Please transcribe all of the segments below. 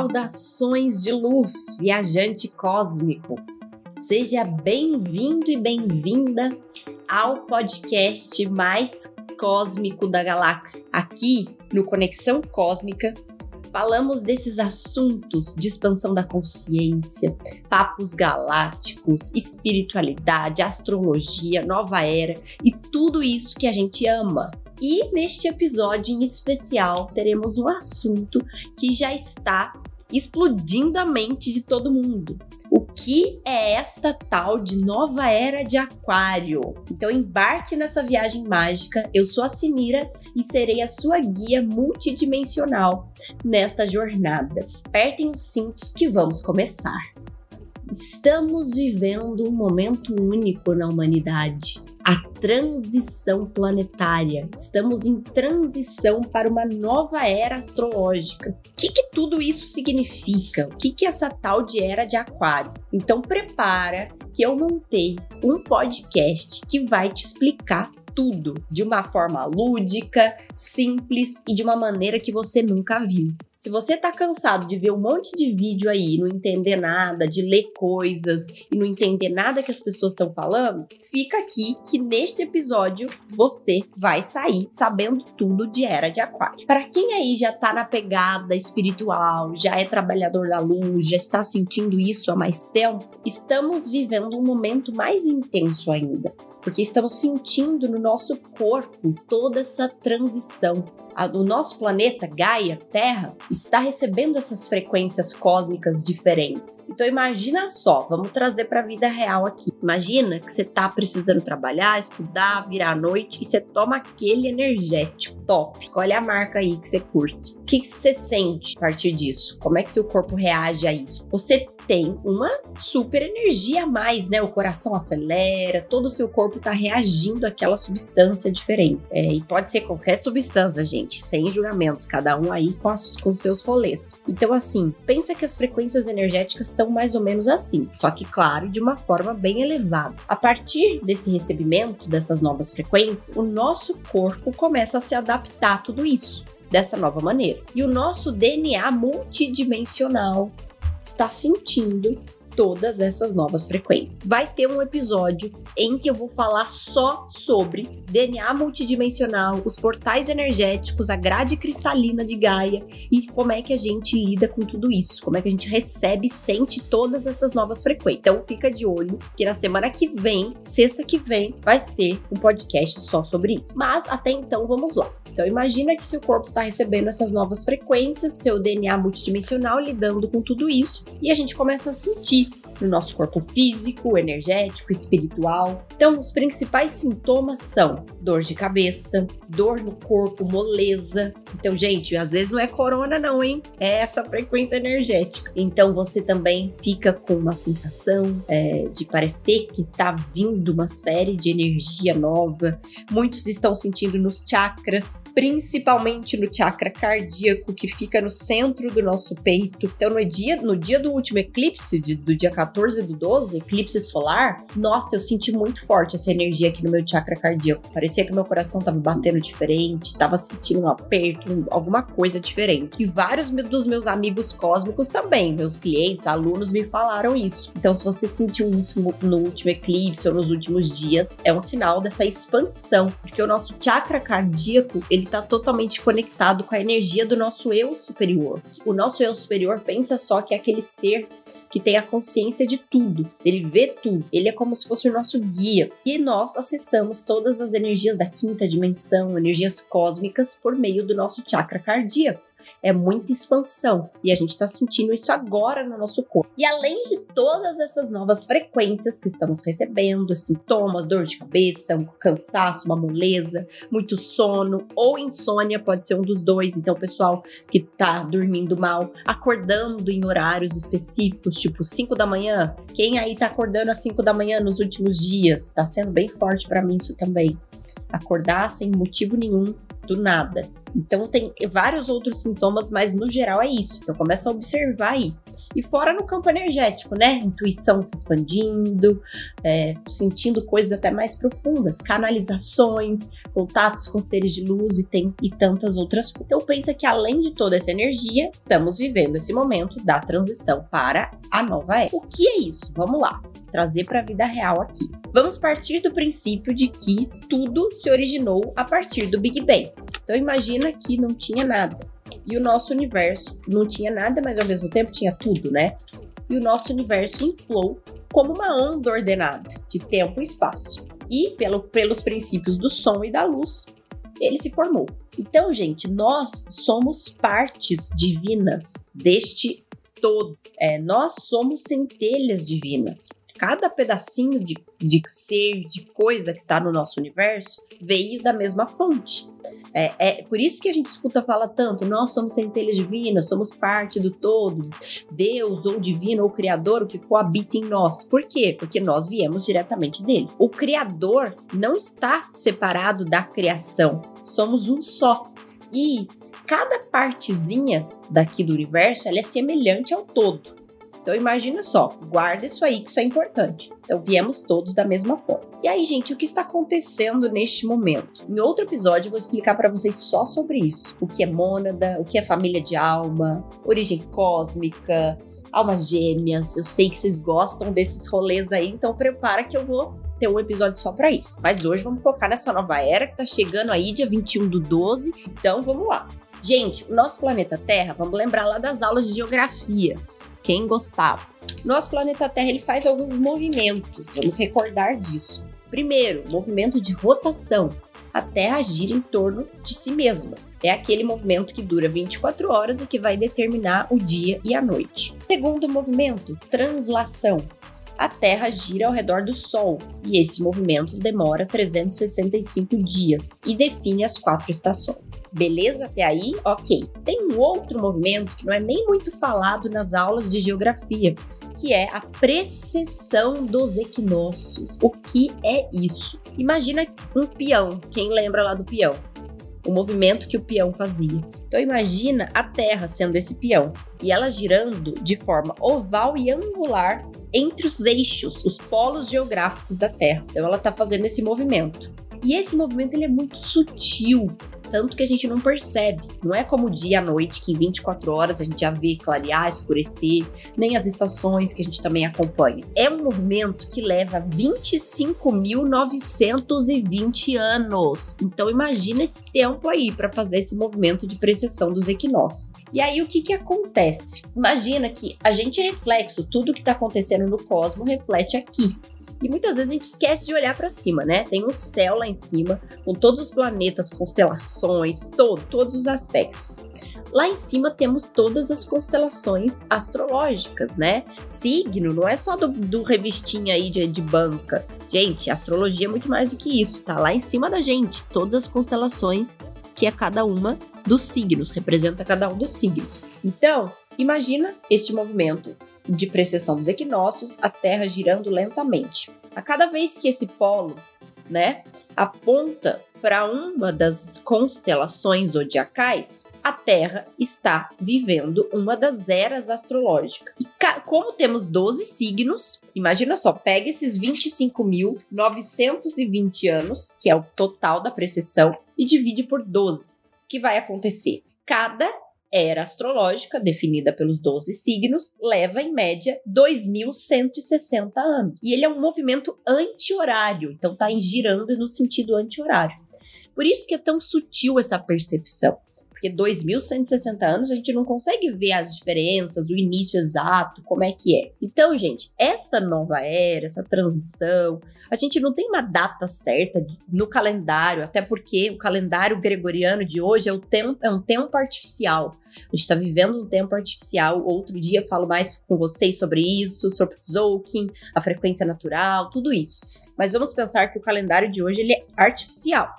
Saudações de luz, viajante cósmico. Seja bem-vindo e bem-vinda ao podcast mais cósmico da galáxia. Aqui no Conexão Cósmica, falamos desses assuntos de expansão da consciência, papos galácticos, espiritualidade, astrologia, nova era e tudo isso que a gente ama. E neste episódio em especial, teremos um assunto que já está explodindo a mente de todo mundo. O que é esta tal de nova era de Aquário? Então embarque nessa viagem mágica. Eu sou a Sinira e serei a sua guia multidimensional nesta jornada. Apertem os cintos que vamos começar. Estamos vivendo um momento único na humanidade a transição planetária. Estamos em transição para uma nova era astrológica. O que, que tudo isso significa? O que, que essa tal de era de Aquário? Então prepara que eu montei um podcast que vai te explicar tudo de uma forma lúdica, simples e de uma maneira que você nunca viu. Se você tá cansado de ver um monte de vídeo aí, não entender nada, de ler coisas e não entender nada que as pessoas estão falando, fica aqui que neste episódio você vai sair sabendo tudo de Era de Aquário. Para quem aí já tá na pegada espiritual, já é trabalhador da luz, já está sentindo isso há mais tempo, estamos vivendo um momento mais intenso ainda porque estamos sentindo no nosso corpo toda essa transição o nosso planeta, Gaia, Terra, está recebendo essas frequências cósmicas diferentes. Então imagina só, vamos trazer para a vida real aqui. Imagina que você está precisando trabalhar, estudar, virar à noite e você toma aquele energético top. Olha a marca aí que você curte. O que, que você sente a partir disso? Como é que seu corpo reage a isso? Você tem uma super energia a mais, né? O coração acelera, todo o seu corpo está reagindo àquela substância diferente. É, e pode ser qualquer substância, gente, sem julgamentos, cada um aí com, as, com seus rolês. Então, assim, pensa que as frequências energéticas são mais ou menos assim, só que, claro, de uma forma bem elevada. A partir desse recebimento dessas novas frequências, o nosso corpo começa a se adaptar a tudo isso dessa nova maneira. E o nosso DNA multidimensional está sentindo todas essas novas frequências. Vai ter um episódio em que eu vou falar só sobre DNA multidimensional, os portais energéticos, a grade cristalina de Gaia e como é que a gente lida com tudo isso, como é que a gente recebe e sente todas essas novas frequências. Então fica de olho que na semana que vem, sexta que vem, vai ser um podcast só sobre isso. Mas até então vamos lá. Então imagina que seu corpo está recebendo essas novas frequências, seu DNA multidimensional lidando com tudo isso e a gente começa a sentir no nosso corpo físico, energético, espiritual. Então, os principais sintomas são dor de cabeça, dor no corpo, moleza. Então, gente, às vezes não é corona, não, hein? É essa frequência energética. Então, você também fica com uma sensação é, de parecer que tá vindo uma série de energia nova. Muitos estão sentindo nos chakras, principalmente no chakra cardíaco, que fica no centro do nosso peito. Então, no dia, no dia do último eclipse, de, do dia 14 do 12, eclipse solar, nossa, eu senti muito forte essa energia aqui no meu chakra cardíaco. Parecia que meu coração tava batendo diferente, tava sentindo um aperto, alguma coisa diferente. E vários dos meus amigos cósmicos também, meus clientes, alunos me falaram isso. Então, se você sentiu isso no último eclipse ou nos últimos dias, é um sinal dessa expansão, porque o nosso chakra cardíaco, ele tá totalmente conectado com a energia do nosso eu superior. O nosso eu superior pensa só que é aquele ser que tem a consciência de tudo, ele vê tudo, ele é como se fosse o nosso guia. E nós acessamos todas as energias da quinta dimensão, energias cósmicas, por meio do nosso chakra cardíaco é muita expansão e a gente está sentindo isso agora no nosso corpo. E além de todas essas novas frequências que estamos recebendo, sintomas, dor de cabeça, um cansaço, uma moleza, muito sono ou insônia, pode ser um dos dois. Então, pessoal que está dormindo mal, acordando em horários específicos, tipo 5 da manhã. Quem aí está acordando às 5 da manhã nos últimos dias? Está sendo bem forte para mim isso também. Acordar sem motivo nenhum do nada. Então tem vários outros sintomas, mas no geral é isso. Então começa a observar aí. E fora no campo energético, né? Intuição se expandindo, é, sentindo coisas até mais profundas, canalizações, contatos com seres de luz e, tem, e tantas outras coisas. Então pensa que além de toda essa energia, estamos vivendo esse momento da transição para a nova era. O que é isso? Vamos lá trazer para a vida real aqui. Vamos partir do princípio de que tudo se originou a partir do Big Bang. Então imagina que não tinha nada e o nosso universo não tinha nada, mas ao mesmo tempo tinha tudo, né? E o nosso universo inflou como uma onda ordenada de tempo e espaço. E pelo, pelos princípios do som e da luz, ele se formou. Então, gente, nós somos partes divinas deste todo. É, nós somos centelhas divinas cada pedacinho de, de ser, de coisa que está no nosso universo, veio da mesma fonte. É, é, por isso que a gente escuta fala tanto, nós somos centelhas divinas, somos parte do todo, Deus ou divino ou criador, o que for habita em nós. Por quê? Porque nós viemos diretamente dele. O criador não está separado da criação, somos um só. E cada partezinha daqui do universo, ela é semelhante ao todo. Então imagina só, guarda isso aí que isso é importante. Então viemos todos da mesma forma. E aí, gente, o que está acontecendo neste momento? Em outro episódio eu vou explicar para vocês só sobre isso. O que é mônada, o que é família de alma, origem cósmica, almas gêmeas. Eu sei que vocês gostam desses rolês aí, então prepara que eu vou ter um episódio só para isso. Mas hoje vamos focar nessa nova era que tá chegando aí dia 21 do 12. Então vamos lá. Gente, o nosso planeta Terra, vamos lembrar lá das aulas de geografia quem gostava. Nosso planeta Terra ele faz alguns movimentos, vamos recordar disso. Primeiro, movimento de rotação. A Terra gira em torno de si mesma. É aquele movimento que dura 24 horas e que vai determinar o dia e a noite. Segundo movimento, translação. A Terra gira ao redor do Sol e esse movimento demora 365 dias e define as quatro estações. Beleza até aí? Ok. Tem um outro movimento que não é nem muito falado nas aulas de geografia, que é a precessão dos equinócios. O que é isso? Imagina um peão. Quem lembra lá do peão? O movimento que o peão fazia. Então imagina a Terra sendo esse peão e ela girando de forma oval e angular entre os eixos, os polos geográficos da Terra. Então ela está fazendo esse movimento. E esse movimento ele é muito sutil tanto que a gente não percebe. Não é como dia à noite, que em 24 horas a gente já vê clarear, escurecer, nem as estações que a gente também acompanha. É um movimento que leva 25.920 anos. Então imagina esse tempo aí para fazer esse movimento de precessão dos equinócios. E aí o que que acontece? Imagina que a gente é reflexo, tudo que está acontecendo no cosmos reflete aqui. E muitas vezes a gente esquece de olhar para cima, né? Tem um céu lá em cima, com todos os planetas, constelações, todo, todos os aspectos. Lá em cima temos todas as constelações astrológicas, né? Signo não é só do, do revistinha aí de, de banca. Gente, astrologia é muito mais do que isso, tá lá em cima da gente. Todas as constelações que é cada uma dos signos, representa cada um dos signos. Então, imagina este movimento de precessão dos equinócios, a Terra girando lentamente. A cada vez que esse polo, né, aponta para uma das constelações zodiacais, a Terra está vivendo uma das eras astrológicas. Como temos 12 signos, imagina só, pega esses 25.920 anos, que é o total da precessão, e divide por 12. O que vai acontecer? Cada era astrológica, definida pelos 12 signos, leva em média 2.160 anos. E ele é um movimento anti-horário, então está girando no sentido anti-horário. Por isso que é tão sutil essa percepção. Porque 2.160 anos a gente não consegue ver as diferenças, o início exato, como é que é. Então, gente, essa nova era, essa transição, a gente não tem uma data certa no calendário, até porque o calendário gregoriano de hoje é, o tempo, é um tempo artificial. A gente está vivendo um tempo artificial. Outro dia falo mais com vocês sobre isso, sobre Zolkin, a frequência natural, tudo isso. Mas vamos pensar que o calendário de hoje ele é artificial.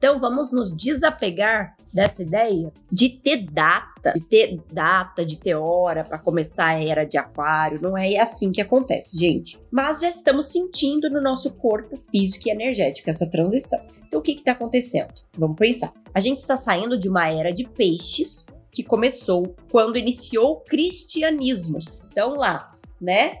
Então vamos nos desapegar dessa ideia de ter data, de ter data, de ter hora para começar a era de aquário. Não é assim que acontece, gente. Mas já estamos sentindo no nosso corpo físico e energético essa transição. Então o que está acontecendo? Vamos pensar. A gente está saindo de uma era de peixes que começou quando iniciou o cristianismo. Então lá, né?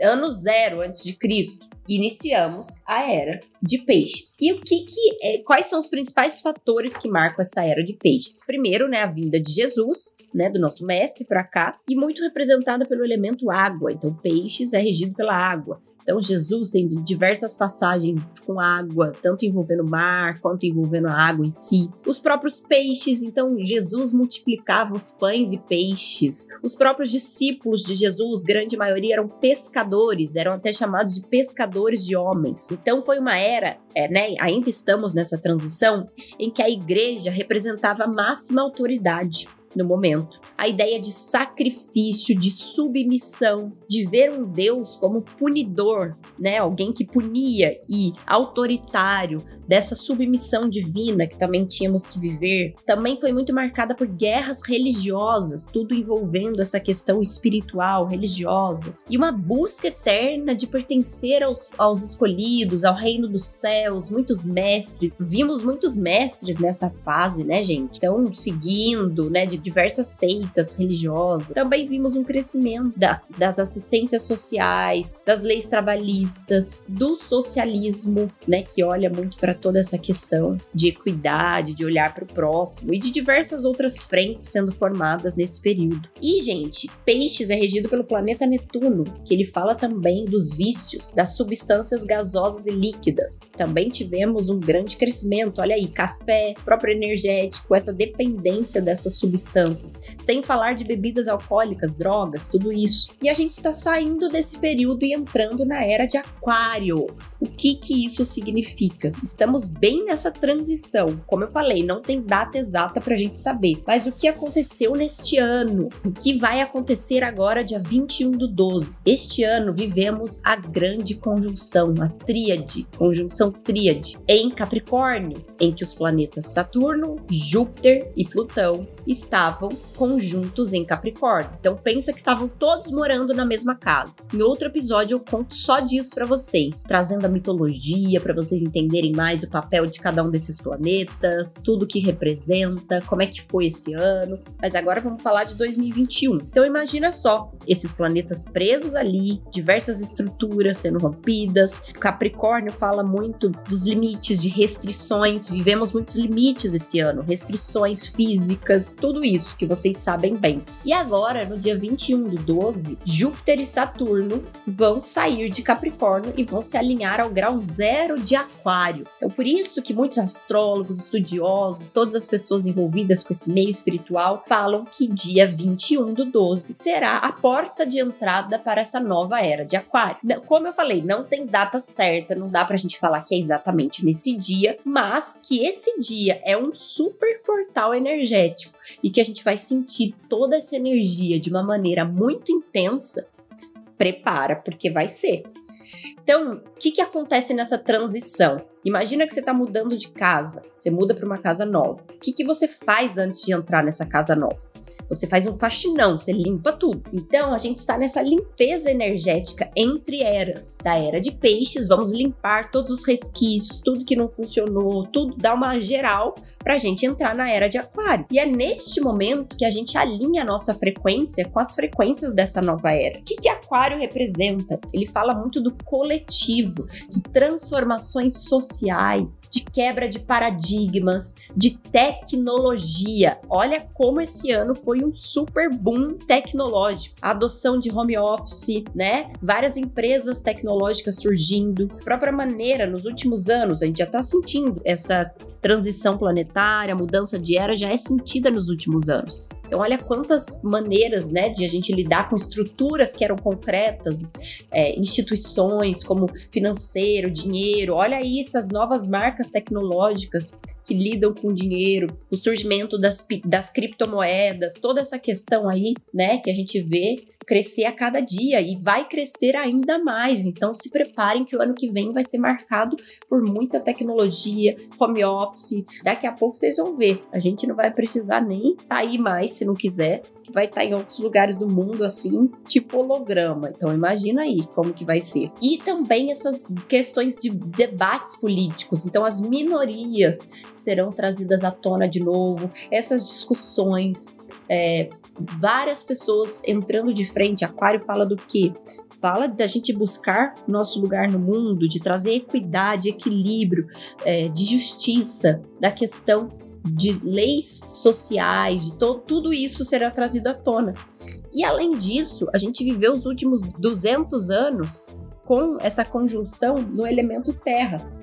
Ano zero antes de Cristo, iniciamos a era de peixes. E o que que é, quais são os principais fatores que marcam essa era de peixes? Primeiro, né, a vinda de Jesus, né, do nosso mestre para cá, e muito representada pelo elemento água. Então, peixes é regido pela água. Então, Jesus tem diversas passagens com água, tanto envolvendo o mar quanto envolvendo a água em si. Os próprios peixes, então, Jesus multiplicava os pães e peixes. Os próprios discípulos de Jesus, grande maioria, eram pescadores, eram até chamados de pescadores de homens. Então, foi uma era, é, né? Ainda estamos nessa transição em que a igreja representava a máxima autoridade no momento. A ideia de sacrifício, de submissão, de ver um Deus como punidor, né? Alguém que punia e autoritário, dessa submissão divina que também tínhamos que viver, também foi muito marcada por guerras religiosas, tudo envolvendo essa questão espiritual, religiosa, e uma busca eterna de pertencer aos, aos escolhidos, ao reino dos céus, muitos mestres. Vimos muitos mestres nessa fase, né, gente? Então, seguindo, né, de diversas seitas religiosas. Também vimos um crescimento da, das assistências sociais, das leis trabalhistas, do socialismo, né, que olha muito para toda essa questão de equidade, de olhar para o próximo e de diversas outras frentes sendo formadas nesse período. E, gente, Peixes é regido pelo planeta Netuno, que ele fala também dos vícios, das substâncias gasosas e líquidas. Também tivemos um grande crescimento, olha aí, café, próprio energético, essa dependência dessas substâncias, sem falar de bebidas alcoólicas, drogas, tudo isso. E a gente está saindo desse período e entrando na era de Aquário. O que que isso significa? Estamos bem nessa transição. Como eu falei, não tem data exata para a gente saber. Mas o que aconteceu neste ano? O que vai acontecer agora, dia 21 do 12? Este ano vivemos a grande conjunção, a tríade, conjunção tríade, em Capricórnio, em que os planetas Saturno, Júpiter e Plutão estavam conjuntos em Capricórnio. Então pensa que estavam todos morando na mesma casa. Em outro episódio eu conto só disso para vocês, trazendo a mitologia para vocês entenderem mais o papel de cada um desses planetas, tudo que representa, como é que foi esse ano. Mas agora vamos falar de 2021. Então imagina só, esses planetas presos ali, diversas estruturas sendo rompidas. Capricórnio fala muito dos limites, de restrições. Vivemos muitos limites esse ano, restrições físicas, tudo isso que vocês sabem bem. E agora, no dia 21 do 12, Júpiter e Saturno vão sair de Capricórnio e vão se alinhar ao grau zero de Aquário. Então, por isso que muitos astrólogos, estudiosos, todas as pessoas envolvidas com esse meio espiritual falam que dia 21 do 12 será a porta de entrada para essa nova era de Aquário. Como eu falei, não tem data certa, não dá pra gente falar que é exatamente nesse dia, mas que esse dia é um super portal energético e que a gente vai sentir toda essa energia de uma maneira muito intensa prepara, porque vai ser. Então, o que, que acontece nessa transição? Imagina que você está mudando de casa, você muda para uma casa nova. O que, que você faz antes de entrar nessa casa nova? Você faz um faxinão, você limpa tudo. Então a gente está nessa limpeza energética entre eras. Da era de peixes, vamos limpar todos os resquícios, tudo que não funcionou, tudo, dar uma geral para a gente entrar na era de aquário. E é neste momento que a gente alinha a nossa frequência com as frequências dessa nova era. O que, que aquário representa? Ele fala muito do coletivo, de transformações sociais, de quebra de paradigmas, de tecnologia. Olha como esse ano foi foi um super boom tecnológico. A adoção de home office, né? Várias empresas tecnológicas surgindo. A própria maneira, nos últimos anos, a gente já está sentindo essa transição planetária, mudança de era já é sentida nos últimos anos. Então, olha quantas maneiras né, de a gente lidar com estruturas que eram concretas, é, instituições como financeiro, dinheiro. Olha aí essas novas marcas tecnológicas que lidam com dinheiro, o surgimento das, das criptomoedas, toda essa questão aí, né, que a gente vê crescer a cada dia e vai crescer ainda mais. Então se preparem que o ano que vem vai ser marcado por muita tecnologia, home office. Daqui a pouco vocês vão ver. A gente não vai precisar nem sair mais se não quiser. Vai estar em outros lugares do mundo assim, tipo holograma. Então imagina aí como que vai ser. E também essas questões de debates políticos. Então as minorias serão trazidas à tona de novo. Essas discussões é, várias pessoas entrando de frente. Aquário fala do quê? Fala da gente buscar nosso lugar no mundo, de trazer equidade, equilíbrio, é, de justiça, da questão de leis sociais, de tudo isso será trazido à tona. E além disso, a gente viveu os últimos 200 anos com essa conjunção no elemento terra.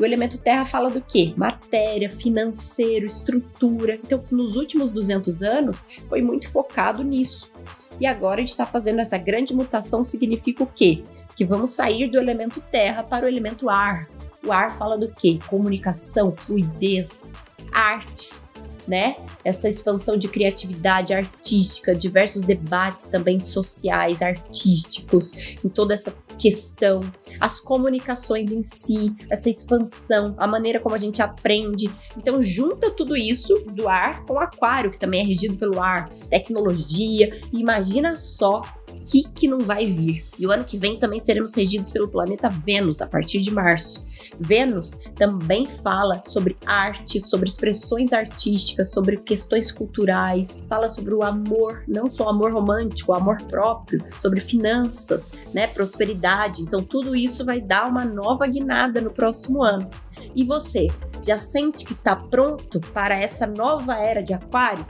O elemento terra fala do quê? Matéria, financeiro, estrutura. Então, nos últimos 200 anos, foi muito focado nisso. E agora a gente está fazendo essa grande mutação, significa o quê? Que vamos sair do elemento terra para o elemento ar. O ar fala do quê? Comunicação, fluidez, artes, né? Essa expansão de criatividade artística, diversos debates também sociais, artísticos, em toda essa questão, as comunicações em si, essa expansão, a maneira como a gente aprende. Então, junta tudo isso do ar com o aquário, que também é regido pelo ar, tecnologia. Imagina só que que não vai vir. E o ano que vem também seremos regidos pelo planeta Vênus a partir de março. Vênus também fala sobre arte, sobre expressões artísticas, sobre questões culturais, fala sobre o amor, não só o amor romântico, o amor próprio, sobre finanças, né, prosperidade. Então tudo isso vai dar uma nova guinada no próximo ano. E você, já sente que está pronto para essa nova era de Aquário?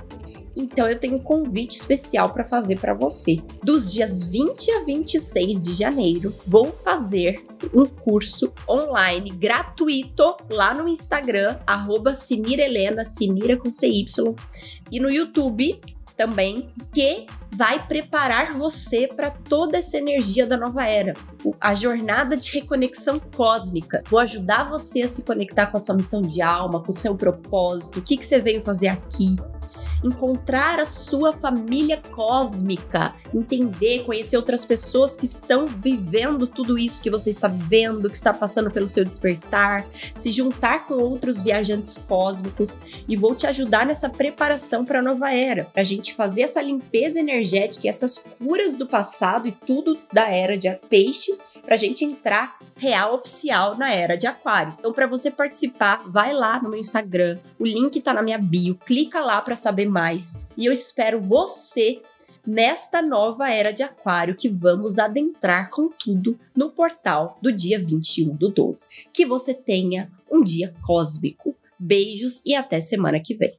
Então eu tenho um convite especial para fazer para você. Dos dias 20 a 26 de janeiro, vou fazer um curso online gratuito lá no Instagram, arroba Sinira Sinira com CY, e no YouTube também, que vai preparar você para toda essa energia da nova era. A jornada de reconexão cósmica. Vou ajudar você a se conectar com a sua missão de alma, com o seu propósito, o que, que você veio fazer aqui, encontrar a sua família cósmica, entender, conhecer outras pessoas que estão vivendo tudo isso que você está vivendo, que está passando pelo seu despertar, se juntar com outros viajantes cósmicos. E vou te ajudar nessa preparação para a nova era, para a gente fazer essa limpeza energética essas curas do passado e tudo da era de peixes para a gente entrar real oficial na era de Aquário. Então, para você participar, vai lá no meu Instagram, o link tá na minha bio, clica lá para saber mais e eu espero você nesta nova era de Aquário que vamos adentrar com tudo no portal do dia 21 do 12. Que você tenha um dia cósmico. Beijos e até semana que vem.